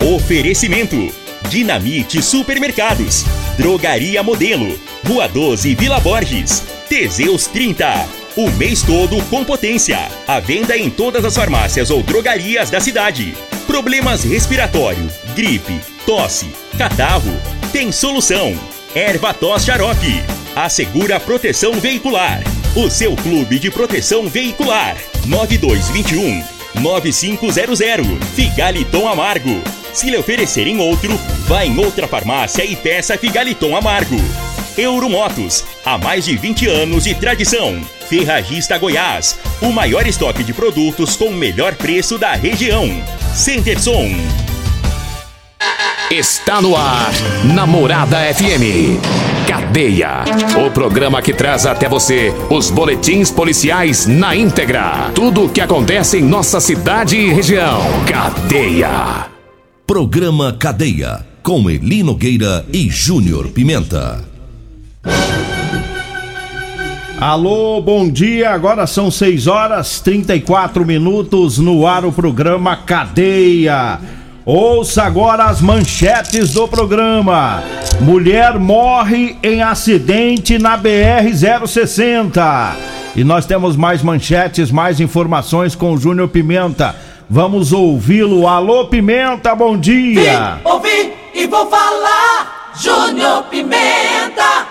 Oferecimento: Dinamite Supermercados, Drogaria Modelo, Rua 12 Vila Borges, Teseus 30. O mês todo com potência. A venda em todas as farmácias ou drogarias da cidade. Problemas respiratório, gripe, tosse, catarro. Tem solução. Erva tos xarope. Assegura proteção veicular. O seu clube de proteção veicular. 9221 9500. Figaliton Amargo. Se lhe oferecerem outro, vá em outra farmácia e peça Figaliton Amargo. Euromotos, há mais de 20 anos de tradição. Ferragista Goiás, o maior estoque de produtos com o melhor preço da região. Centerson. Está no ar, Namorada FM. Cadeia. O programa que traz até você os boletins policiais na íntegra. Tudo o que acontece em nossa cidade e região. Cadeia. Programa Cadeia. Com Eli Nogueira e Júnior Pimenta. Alô, bom dia. Agora são 6 horas 34 minutos no ar o programa Cadeia. Ouça agora as manchetes do programa. Mulher morre em acidente na BR 060. E nós temos mais manchetes, mais informações com o Júnior Pimenta. Vamos ouvi-lo. Alô, Pimenta, bom dia. Vim, ouvi e vou falar. Júnior Pimenta.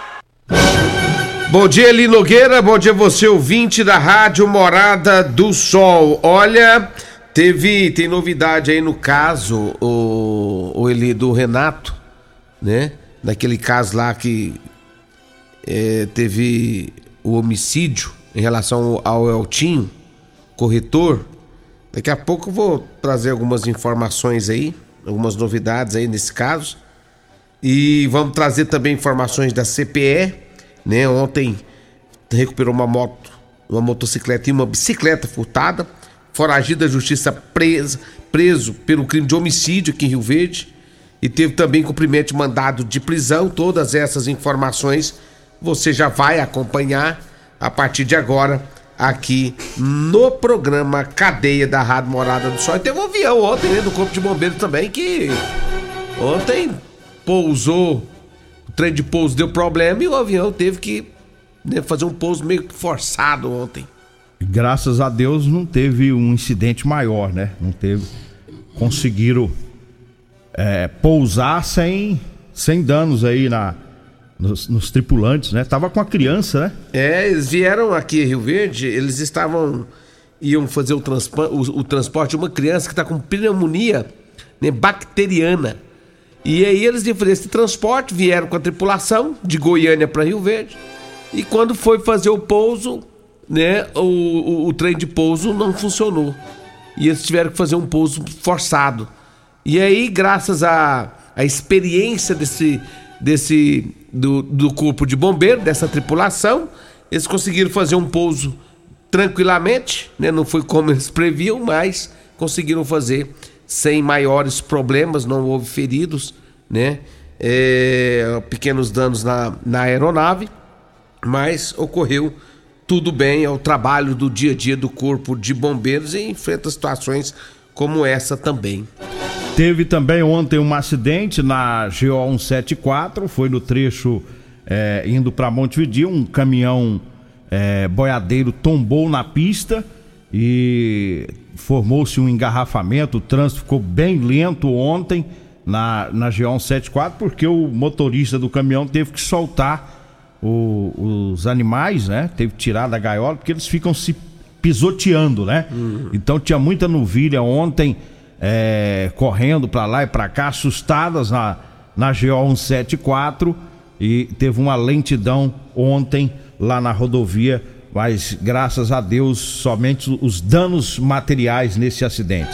Bom dia, Eli Nogueira. Bom dia, você ouvinte da Rádio Morada do Sol. Olha, teve tem novidade aí no caso, o, o Eli do Renato, né? Naquele caso lá que é, teve o homicídio em relação ao Eltinho, corretor. Daqui a pouco vou trazer algumas informações aí, algumas novidades aí nesse caso. E vamos trazer também informações da CPE né? Ontem recuperou uma moto, uma motocicleta e uma bicicleta furtada. Foragido da justiça preso pelo crime de homicídio aqui em Rio Verde. E teve também cumprimento de mandado de prisão. Todas essas informações você já vai acompanhar a partir de agora aqui no programa Cadeia da Rádio Morada do Sol. E teve um avião ontem, né, do Corpo de Bombeiro também, que ontem pousou trem de pouso deu problema e o avião teve que né, fazer um pouso meio forçado ontem. Graças a Deus não teve um incidente maior, né? Não teve. Conseguiram é, pousar sem, sem danos aí na, nos, nos, tripulantes, né? Tava com a criança, né? É, eles vieram aqui em Rio Verde, eles estavam. iam fazer o, o, o transporte de uma criança que está com pneumonia né, bacteriana. E aí eles iam fazer esse transporte, vieram com a tripulação de Goiânia para Rio Verde. E quando foi fazer o pouso, né, o, o, o, trem de pouso não funcionou. E eles tiveram que fazer um pouso forçado. E aí, graças à, à experiência desse, desse do, do corpo de bombeiro, dessa tripulação, eles conseguiram fazer um pouso tranquilamente, né? Não foi como eles previam, mas conseguiram fazer sem maiores problemas, não houve feridos, né? É, pequenos danos na, na aeronave, mas ocorreu tudo bem, é o trabalho do dia a dia do Corpo de Bombeiros e enfrenta situações como essa também. Teve também ontem um acidente na GO 174, foi no trecho é, indo para Montevideo, um caminhão é, boiadeiro tombou na pista e formou-se um engarrafamento, o trânsito ficou bem lento ontem na, na G174, porque o motorista do caminhão teve que soltar o, os animais, né? Teve que tirar da gaiola, porque eles ficam se pisoteando, né? Uhum. Então tinha muita novilha ontem é, correndo para lá e para cá, assustadas na, na GO174 e teve uma lentidão ontem lá na rodovia mas graças a Deus somente os danos materiais nesse acidente.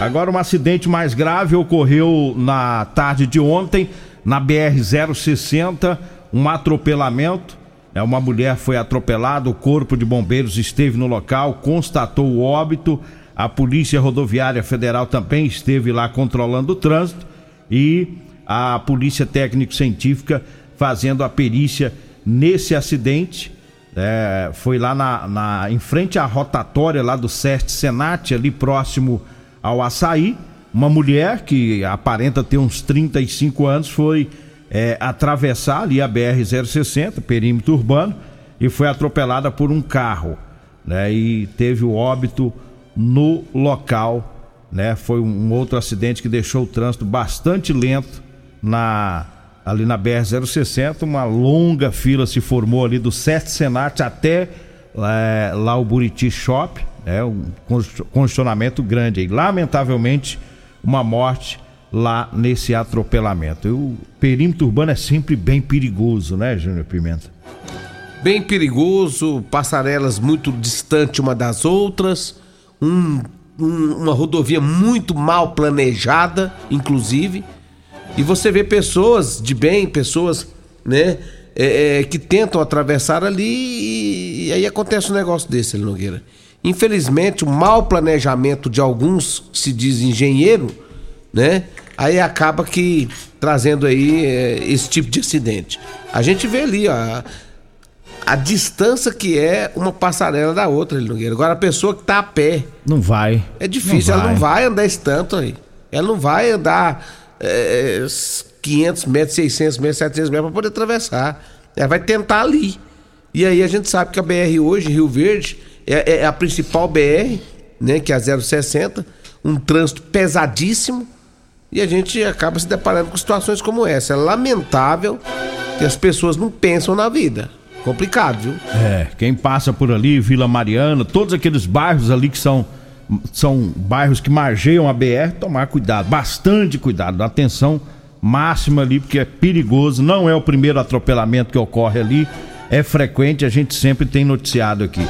Agora um acidente mais grave ocorreu na tarde de ontem na BR 060, um atropelamento. É, uma mulher foi atropelada, o corpo de bombeiros esteve no local, constatou o óbito. A Polícia Rodoviária Federal também esteve lá controlando o trânsito e a Polícia Técnico-Científica fazendo a perícia nesse acidente é, foi lá na, na, em frente à rotatória lá do SEST Senat, ali próximo ao Açaí. uma mulher que aparenta ter uns 35 anos foi é, atravessar ali a BR-060, perímetro urbano, e foi atropelada por um carro, né? E teve o óbito no local, né? Foi um outro acidente que deixou o trânsito bastante lento na ali na BR-060, uma longa fila se formou ali do Sete Senat até é, lá o Buriti Shop, né? Um congestionamento grande aí. Lamentavelmente, uma morte lá nesse atropelamento. E o perímetro urbano é sempre bem perigoso, né, Júnior Pimenta? Bem perigoso, passarelas muito distantes uma das outras, um, um, uma rodovia muito mal planejada, inclusive. E você vê pessoas de bem, pessoas, né, é, é, que tentam atravessar ali e, e, aí acontece um negócio desse, Nogueira. Infelizmente, o mau planejamento de alguns que se diz engenheiro, né, aí acaba que trazendo aí é, esse tipo de acidente. A gente vê ali, ó, a distância que é uma passarela da outra, Nogueira. Agora a pessoa que tá a pé. Não vai. É difícil, não ela não vai andar esse tanto aí. Ela não vai andar é, 500 metros, 600 metros, 700 metros para poder atravessar. Ela vai tentar ali. E aí a gente sabe que a BR hoje, Rio Verde, é, é a principal BR, né, que é a 060, um trânsito pesadíssimo. E a gente acaba se deparando com situações como essa. É lamentável que as pessoas não pensam na vida. Complicado, viu? É, quem passa por ali, Vila Mariana, todos aqueles bairros ali que são são bairros que margeiam a BR, tomar cuidado, bastante cuidado, atenção máxima ali, porque é perigoso, não é o primeiro atropelamento que ocorre ali, é frequente, a gente sempre tem noticiado aqui.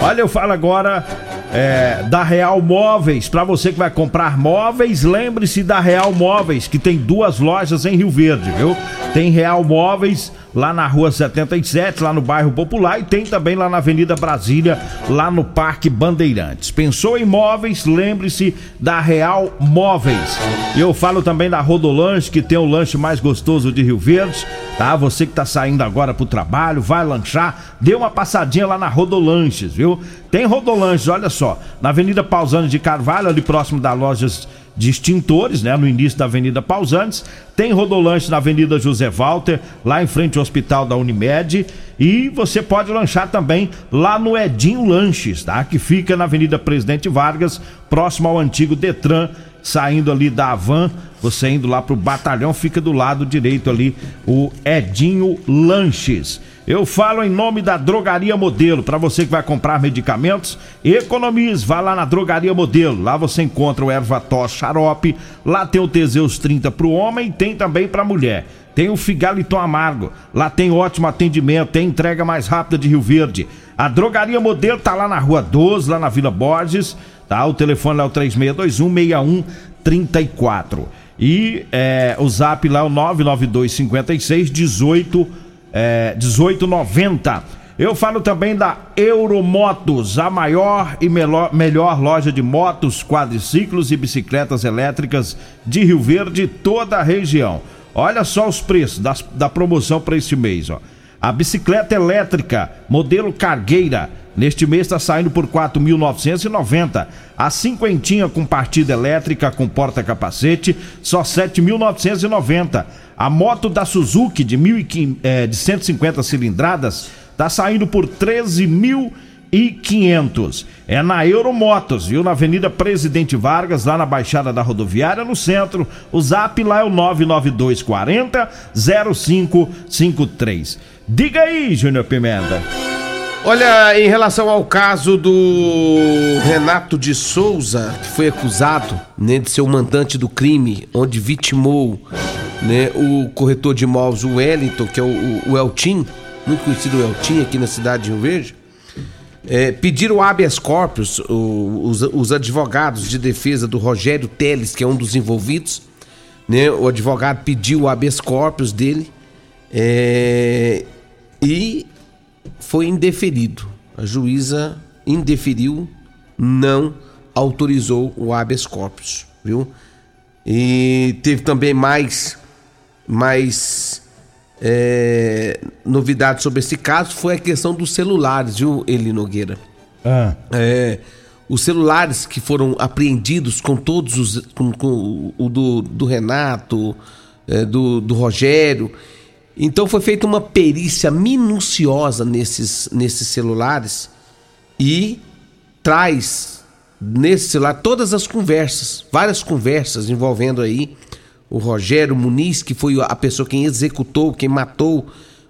Olha, eu falo agora é, da Real Móveis. Para você que vai comprar móveis, lembre-se da Real Móveis, que tem duas lojas em Rio Verde, viu? Tem Real Móveis lá na rua 77, lá no bairro Popular, e tem também lá na Avenida Brasília, lá no Parque Bandeirantes. Pensou em móveis? Lembre-se da Real Móveis. Eu falo também da Rodolanche, que tem o lanche mais gostoso de Rio Verde, tá? Você que tá saindo agora pro trabalho, vai lanchar, dê uma passadinha lá na Rodolanches, viu? Tem Rodolanches, olha só, na Avenida Pausanias de Carvalho, ali próximo das lojas de extintores, né? No início da Avenida Pausantes. Tem Rodolanche na Avenida José Walter, lá em frente ao Hospital da Unimed. E você pode lanchar também lá no Edinho Lanches, tá? Que fica na Avenida Presidente Vargas, próximo ao antigo Detran, saindo ali da Avan, você indo lá pro batalhão, fica do lado direito ali o Edinho Lanches. Eu falo em nome da Drogaria Modelo. Para você que vai comprar medicamentos, economize. Vá lá na Drogaria Modelo. Lá você encontra o Ervator Xarope. Lá tem o Teseus 30 para o homem e tem também para a mulher. Tem o Figaliton Amargo. Lá tem ótimo atendimento, tem entrega mais rápida de Rio Verde. A Drogaria Modelo tá lá na Rua 12, lá na Vila Borges. Tá? O telefone é o 3621 6134. E é, o zap lá é o 992 56 18 é, 1890. Eu falo também da Euromotos, a maior e melhor, melhor loja de motos, quadriciclos e bicicletas elétricas de Rio Verde, toda a região. Olha só os preços das, da promoção para este mês, ó. A bicicleta elétrica, modelo cargueira, neste mês está saindo por 4.990. A cinquentinha com partida elétrica com porta-capacete, só 7.990. A moto da Suzuki de, mil e, é, de 150 cilindradas tá saindo por 13.500. É na Euromotos, viu? Na Avenida Presidente Vargas, lá na Baixada da Rodoviária, no centro. O zap lá é o 99240 0553. Diga aí, Júnior Pimenta. Olha, em relação ao caso do Renato de Souza, que foi acusado né, de ser o mandante do crime, onde vitimou né, o corretor de imóveis, o Wellington, que é o, o Eltim, muito conhecido Eltim aqui na cidade de Rio Verde, é, pediram habeas corpus, o, os, os, advogados de defesa do Rogério Teles, que é um dos envolvidos, né, o advogado pediu o habeas corpus dele é, e foi indeferido. A juíza indeferiu, não autorizou o habeas corpus, viu? E teve também mais mais é, novidades sobre esse caso foi a questão dos celulares, viu, Eli Nogueira? Ah. É, os celulares que foram apreendidos com todos os. com, com o do, do Renato, é, do, do Rogério. Então foi feita uma perícia minuciosa nesses, nesses celulares e traz nesse celular todas as conversas, várias conversas envolvendo aí o Rogério Muniz, que foi a pessoa quem executou, quem matou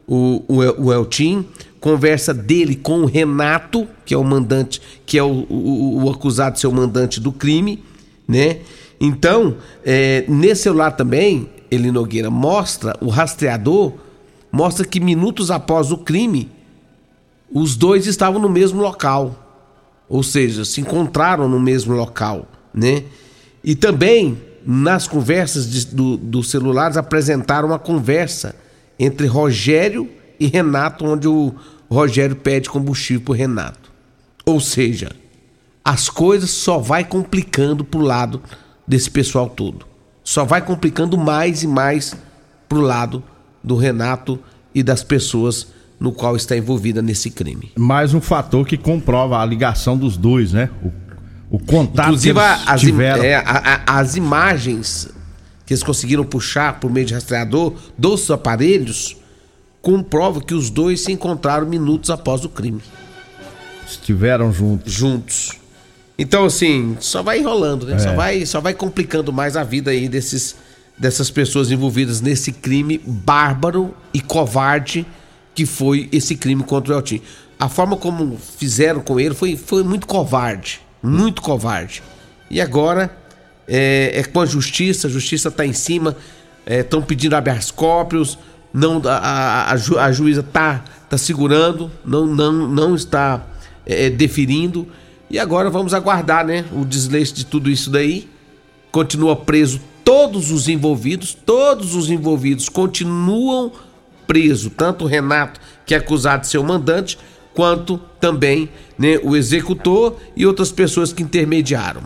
o, o, o Eltim, conversa dele com o Renato, que é o mandante, que é o, o, o acusado de ser o mandante do crime, né? Então, é, nesse celular também, ele Nogueira mostra, o rastreador mostra que minutos após o crime, os dois estavam no mesmo local. Ou seja, se encontraram no mesmo local, né? E também nas conversas de, do, dos celulares apresentaram uma conversa entre Rogério e Renato, onde o Rogério pede combustível pro Renato. Ou seja, as coisas só vai complicando pro lado desse pessoal todo. Só vai complicando mais e mais pro lado do Renato e das pessoas no qual está envolvida nesse crime. Mais um fator que comprova a ligação dos dois, né? O, o contato Inclusive, que eles as, tiveram. É, a, a, as imagens que eles conseguiram puxar por meio de rastreador dos aparelhos comprova que os dois se encontraram minutos após o crime. Estiveram juntos. Juntos. Então, assim, só vai enrolando, né? É. Só, vai, só vai complicando mais a vida aí desses, dessas pessoas envolvidas nesse crime bárbaro e covarde que foi esse crime contra o Eltim. A forma como fizeram com ele foi, foi muito covarde, muito covarde. E agora é, é com a justiça, a justiça está em cima, estão é, pedindo habeas corpus, não, a, a, a, juíza está tá segurando, não, não, não está é, é, deferindo. E agora vamos aguardar né, o desleixo de tudo isso daí. Continua preso todos os envolvidos, todos os envolvidos continuam preso, tanto o Renato, que é acusado de ser o mandante, quanto também né, o executor e outras pessoas que intermediaram.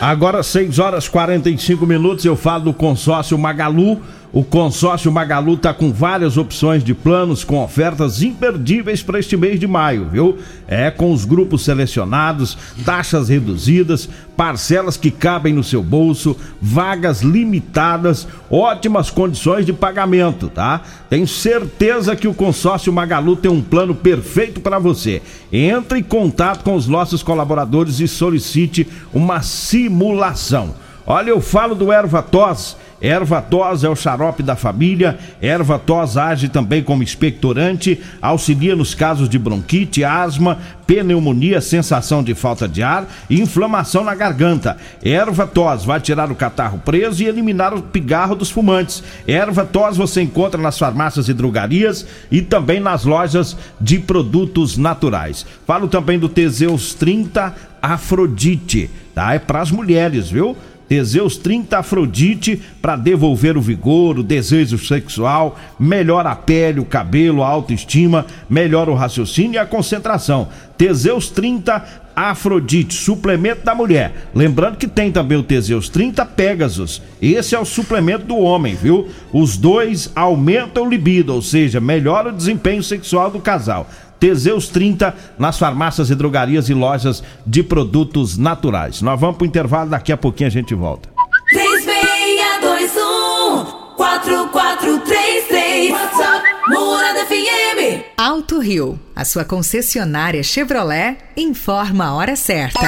Agora, 6 horas 45 minutos, eu falo do consórcio Magalu o consórcio Magalu está com várias opções de planos com ofertas imperdíveis para este mês de maio, viu? É com os grupos selecionados, taxas reduzidas, parcelas que cabem no seu bolso, vagas limitadas, ótimas condições de pagamento, tá? Tenho certeza que o consórcio Magalu tem um plano perfeito para você. Entre em contato com os nossos colaboradores e solicite uma simulação. Olha, eu falo do Erva Tos Erva tos é o xarope da família. Erva tos age também como expectorante, auxilia nos casos de bronquite, asma, pneumonia, sensação de falta de ar e inflamação na garganta. Erva tos vai tirar o catarro preso e eliminar o pigarro dos fumantes. Erva tos você encontra nas farmácias e drogarias e também nas lojas de produtos naturais. Falo também do Teseus 30 Afrodite, tá? É para as mulheres, viu? Teseus 30 Afrodite para devolver o vigor, o desejo sexual, melhora a pele, o cabelo, a autoestima, melhora o raciocínio e a concentração. Teseus 30 Afrodite, suplemento da mulher. Lembrando que tem também o Teseus 30 Pegasus. Esse é o suplemento do homem, viu? Os dois aumentam o libido, ou seja, melhora o desempenho sexual do casal. Teseus 30 nas farmácias e drogarias e lojas de produtos naturais. Nós vamos pro intervalo, daqui a pouquinho a gente volta. 3621 4433 WhatsApp Morada FM Alto Rio, a sua concessionária Chevrolet, informa a hora certa.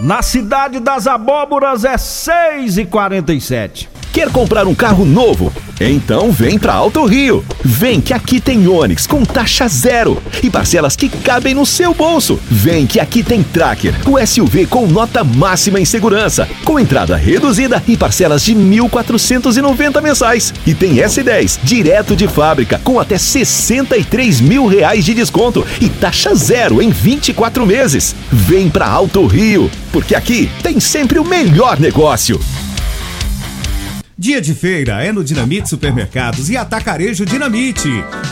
Na cidade das abóboras é 6 e 47 Quer comprar um carro novo? Então vem para Alto Rio. Vem que aqui tem Onix com taxa zero e parcelas que cabem no seu bolso. Vem que aqui tem Tracker, o SUV com nota máxima em segurança, com entrada reduzida e parcelas de 1.490 mensais. E tem S10 direto de fábrica com até 63 mil reais de desconto e taxa zero em 24 meses. Vem para Alto Rio, porque aqui tem sempre o melhor negócio. Dia de feira é no Dinamite Supermercados e Atacarejo Dinamite.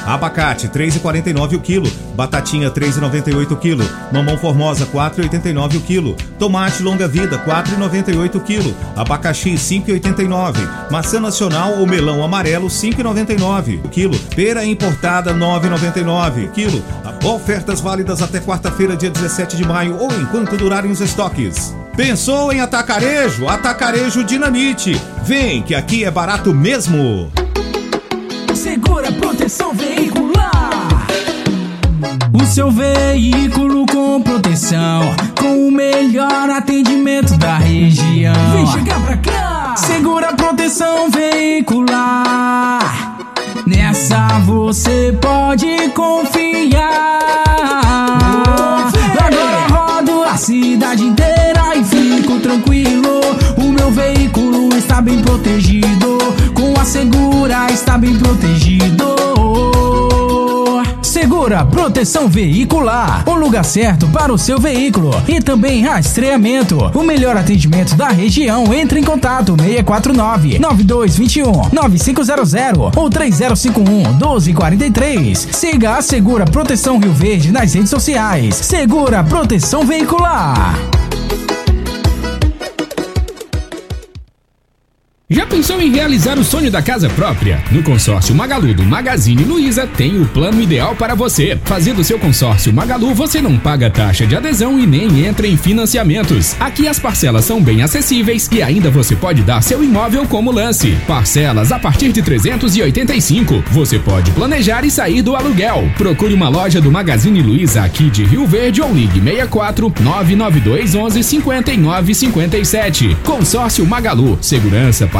Abacate 3,49 o quilo, batatinha 3,98 o quilo, mamão formosa 4,89 o quilo, tomate longa vida 4,98 o quilo, abacaxi 5,89, maçã nacional ou melão amarelo 5,99 o quilo, pera importada 9,99 o quilo. Ofertas válidas até quarta-feira, dia 17 de maio ou enquanto durarem os estoques. Pensou em atacarejo? Atacarejo Dinamite. Vem que aqui é barato mesmo. Segura proteção veicular. O seu veículo com proteção, com o melhor atendimento da região. Vem chegar pra cá. Segura proteção veicular. Nessa você pode confiar. Agora rodo a cidade inteira tranquilo. O meu veículo está bem protegido. Com a segura está bem protegido. Segura Proteção Veicular, o lugar certo para o seu veículo e também rastreamento. O melhor atendimento da região. Entre em contato 649 9221 9500 ou 3051 1243. Siga a Segura Proteção Rio Verde nas redes sociais. Segura Proteção Veicular. Já pensou em realizar o sonho da casa própria? No consórcio Magalu do Magazine Luiza tem o plano ideal para você. Fazendo seu consórcio Magalu, você não paga taxa de adesão e nem entra em financiamentos. Aqui as parcelas são bem acessíveis e ainda você pode dar seu imóvel como lance. Parcelas a partir de 385. Você pode planejar e sair do aluguel. Procure uma loja do Magazine Luiza aqui de Rio Verde ou ligue 64 992 11 59 57. Consórcio Magalu. Segurança para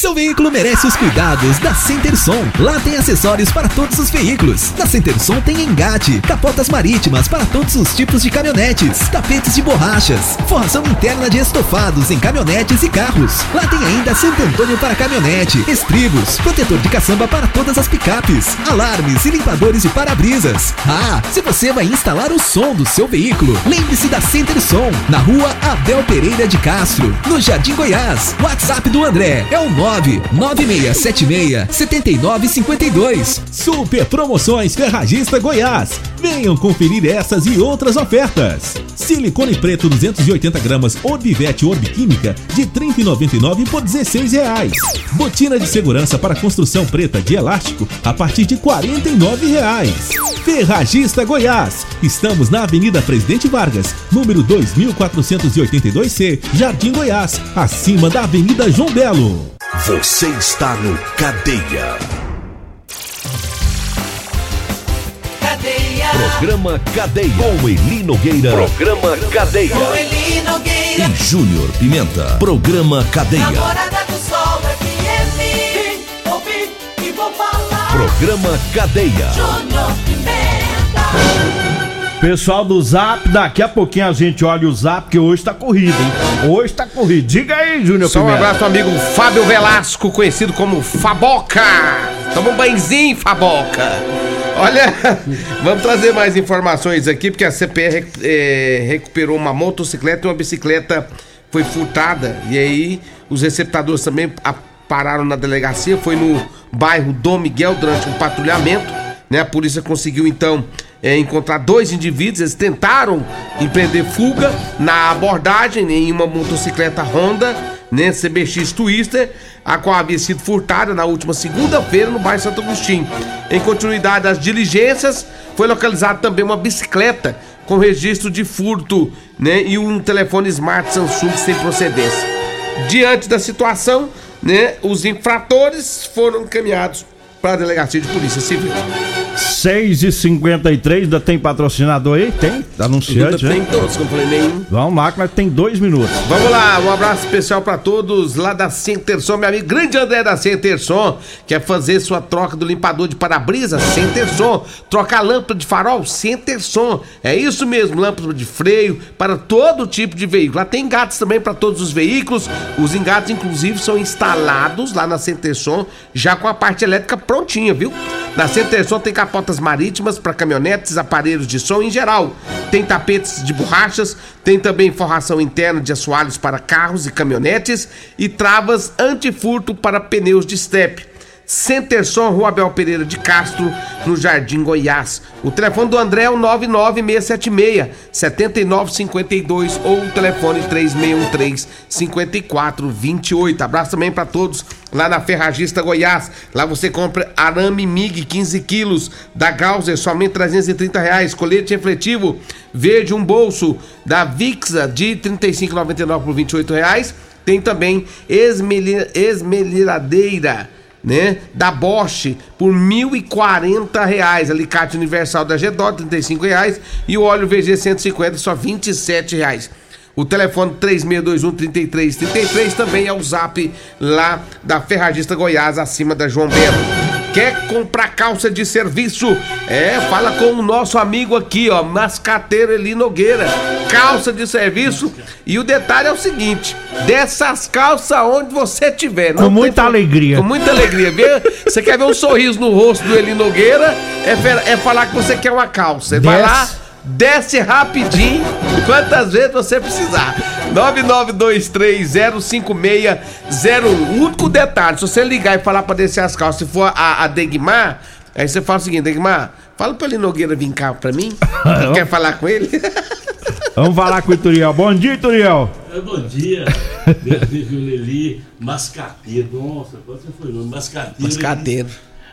Seu veículo merece os cuidados da Centerson. Lá tem acessórios para todos os veículos. Na Centerson tem engate, capotas marítimas para todos os tipos de caminhonetes, tapetes de borrachas, forração interna de estofados em caminhonetes e carros. Lá tem ainda Santo Antônio para caminhonete, estribos, protetor de caçamba para todas as picapes, alarmes e limpadores de para-brisas. Ah, se você vai instalar o som do seu veículo, lembre-se da Centerson, na rua Abel Pereira de Castro, no Jardim Goiás. WhatsApp do André é o 99676-7952. Super Promoções Ferragista Goiás. Venham conferir essas e outras ofertas. Silicone preto 280 gramas Orbivete Orbiquímica de R$ 30,99 por 16 reais. Botina de segurança para construção preta de elástico a partir de 49 reais. Ferragista Goiás. Estamos na Avenida Presidente Vargas, número 2482C, Jardim Goiás, acima da Avenida João Belo. Você está no Cadeia. Cadeia. Programa Cadeia. Com Eli Nogueira. Programa Cadeia. Com Eli Nogueira. E Júnior Pimenta. Programa Cadeia. Namorada do Sol FM. Vim, ouvi e vou falar. Programa Cadeia. Júnior Pimenta. Pessoal do Zap, daqui a pouquinho a gente olha o Zap, que hoje tá corrido, hein? Hoje tá corrido. Diga aí, Júnior Só um Pimenta. abraço, amigo Fábio Velasco, conhecido como Faboca. Toma um banhozinho, Faboca. Olha, vamos trazer mais informações aqui, porque a CPR eh, recuperou uma motocicleta e uma bicicleta foi furtada. E aí os receptadores também a- pararam na delegacia. Foi no bairro Dom Miguel durante um patrulhamento. Né? A polícia conseguiu então eh, encontrar dois indivíduos. Eles tentaram empreender fuga na abordagem em uma motocicleta Honda, né? CBX Twister, a qual havia sido furtada na última segunda-feira no bairro Santo Agostinho. Em continuidade das diligências, foi localizada também uma bicicleta com registro de furto né, e um telefone smart Samsung sem procedência. Diante da situação, né, os infratores foram encaminhados para a delegacia de polícia civil. 6 e 53 ainda tem patrocinador aí? Tem? Anunciante, Ainda tem todos, não falei nenhum. Vamos nós tem dois minutos. Vamos lá, um abraço especial pra todos lá da Centerson, meu amigo grande André da Centerson. Quer fazer sua troca do limpador de para-brisa? Centerson. Trocar lâmpada de farol? Centerson. É isso mesmo, lâmpada de freio para todo tipo de veículo. Lá tem engates também para todos os veículos. Os engates, inclusive, são instalados lá na Centerson, já com a parte elétrica prontinha, viu? Na Centerson tem marítimas para caminhonetes, aparelhos de som em geral. Tem tapetes de borrachas, tem também forração interna de assoalhos para carros e caminhonetes e travas antifurto para pneus de step. Centerson, Rua Abel Pereira de Castro, no Jardim Goiás. O telefone do André é o 99676-7952 ou o telefone 3613-5428. Abraço também para todos lá na Ferragista Goiás. Lá você compra arame MIG 15 quilos da Gauser, somente 330 reais. Colete refletivo verde, um bolso da Vixa de 35,99 por 28 reais. Tem também esmeliradeira né? Da Bosch por 1.040 reais. Alicate universal da Gedó, 35 reais. E o óleo VG 150, só 27 reais. O telefone 3621-3333 também é o zap lá da Ferragista Goiás, acima da João Belo. Quer comprar calça de serviço? É, fala com o nosso amigo aqui, ó, Mascateiro Eli Nogueira. Calça de serviço. E o detalhe é o seguinte: dessas calças onde você tiver. Com muita alegria. Com muita alegria. Vê, você quer ver um sorriso no rosto do Eli Nogueira? É, é falar que você quer uma calça. Vai lá, desce rapidinho, quantas vezes você precisar. 9923056001. O único detalhe, se você ligar e falar pra descer as calças, se for a, a Degmar, aí você fala o seguinte, Degmar, fala pro Eli Nogueira vir cá pra mim. quer falar com ele? Vamos falar com o Ituriel. Bom dia, Ituriel. É, Bom dia, Beatriz Leli, mascateiro. Nossa, quase você foi nome, mascateiro. Mascateiro.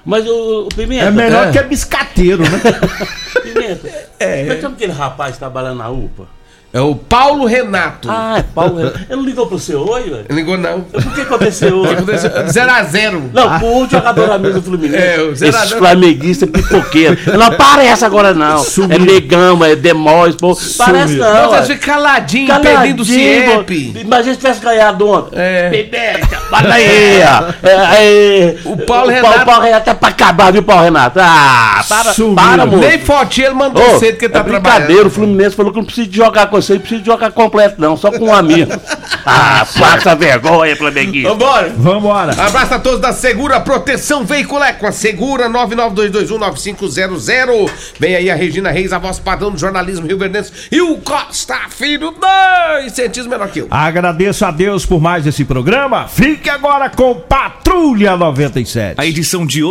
Mas o, o Pimenta. É melhor que é biscateiro, né? Pimenta. É. Como é que chama aquele rapaz que trabalha na UPA? É o Paulo Renato. Ah, é Paulo Renato. Ele não ligou pro seu oi, velho? Ligou não. Por que aconteceu? O que aconteceu? 0x0. Não, o jogador amigo do Fluminense. É, o zero a Esse flamenguista pipoqueiro. Não aparece agora, não. É negão, é demóis, pô. Parece não. Não, ué. você fica caladinho, Caladinho, perdendo o. CIEP. Imagina se tivesse ganhado ontem. É. Pimenta, fala aí. É, é. O Paulo o Renato- Paulo, Paulo Renato é pra acabar, viu, Paulo Renato? Ah, para, Sumiu. para, moço. Nem fotinha ele mandou Ô, cedo que ele tá é trabalhando. brincadeira, o Fluminense falou que não precisa jogar com você, não precisa de jogar completo, não, só com um amigo. ah, passa vergonha, Flamenguista. Vambora. Vambora. Abraço a todos da Segura Proteção Veicular com a Segura 992219500. Vem aí a Regina Reis, a voz padrão do jornalismo rio verdense e o Costa Filho, dois centímetros menor que eu. Agradeço a Deus por mais esse programa. Fique agora com Patrulha 97. A edição de hoje